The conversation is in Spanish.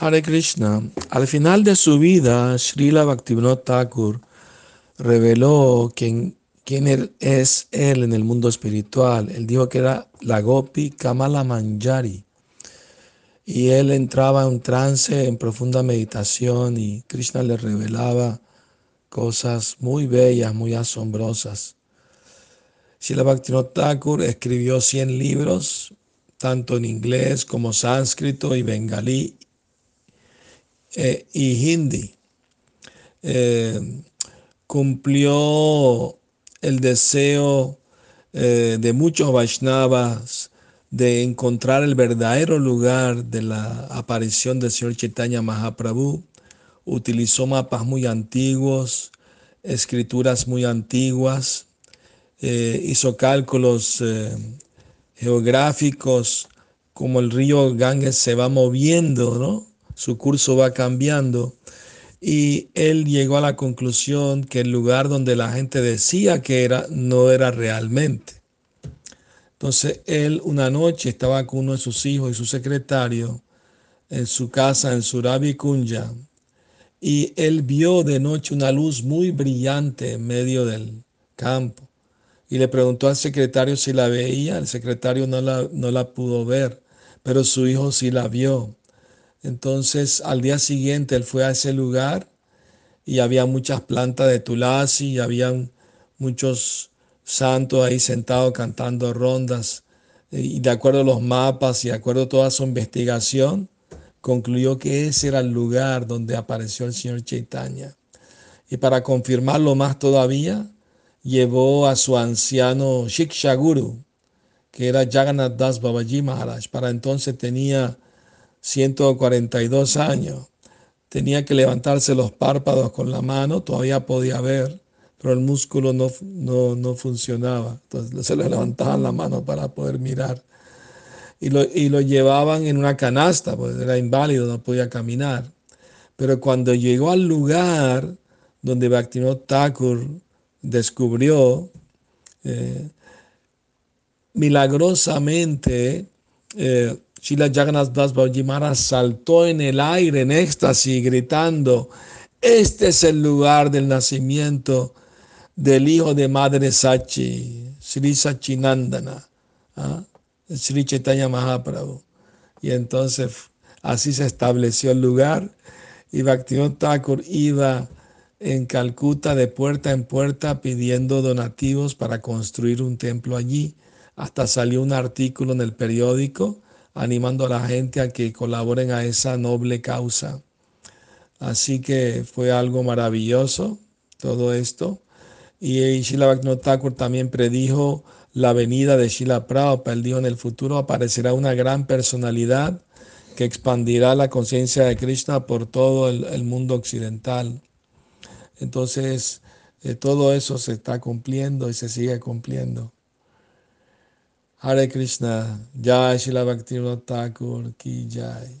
Hare Krishna. Al final de su vida, Srila Bhaktivinoda Thakur reveló quién, quién es él en el mundo espiritual. Él dijo que era la Gopi Kamala Manjari. Y él entraba en un trance, en profunda meditación, y Krishna le revelaba cosas muy bellas, muy asombrosas. Srila Bhaktivinoda Thakur escribió 100 libros, tanto en inglés como sánscrito y bengalí eh, y hindi. Eh, cumplió el deseo eh, de muchos Vaishnavas de encontrar el verdadero lugar de la aparición del Señor Chaitanya Mahaprabhu. Utilizó mapas muy antiguos, escrituras muy antiguas, hizo cálculos geográficos como el río Ganges se va moviendo, ¿no? Su curso va cambiando y él llegó a la conclusión que el lugar donde la gente decía que era no era realmente. Entonces él una noche estaba con uno de sus hijos y su secretario en su casa en Surabi Kunja y él vio de noche una luz muy brillante en medio del campo y le preguntó al secretario si la veía. El secretario no la, no la pudo ver, pero su hijo sí la vio. Entonces al día siguiente él fue a ese lugar y había muchas plantas de tulasi y habían muchos santos ahí sentados cantando rondas. Y de acuerdo a los mapas y de acuerdo a toda su investigación, concluyó que ese era el lugar donde apareció el señor Chaitanya. Y para confirmarlo más todavía, llevó a su anciano Shikshaguru, que era Jagannath Das Babaji Maharaj. Para entonces tenía 142 años. Tenía que levantarse los párpados con la mano, todavía podía ver, pero el músculo no, no, funcionaba. Entonces se le levantaban la mano para poder mirar. Y lo, y lo llevaban en una canasta, pues era inválido, no podía caminar. Pero cuando llegó al lugar donde Bhaktivinoda Thakur descubrió, eh, milagrosamente, eh, Shila Jagannath Das Bajimara saltó en el aire en éxtasis gritando, este es el lugar del nacimiento del hijo de Madre Sachi, Sri Sachinandana, ¿ah? Sri Chaitanya Mahaprabhu. Y entonces así se estableció el lugar y Bhaktivinoda Thakur iba en Calcuta de puerta en puerta pidiendo donativos para construir un templo allí. Hasta salió un artículo en el periódico animando a la gente a que colaboren a esa noble causa. Así que fue algo maravilloso todo esto. Y Shila Bhaktivinoda también predijo la venida de Shila Prabhupada. Él dijo en el futuro aparecerá una gran personalidad que expandirá la conciencia de Krishna por todo el, mundo occidental. Entonces, eh, todo eso se está cumpliendo y se sigue cumpliendo. Hare Krishna, Jai Shila Bhaktivinoda Thakur ki Jai.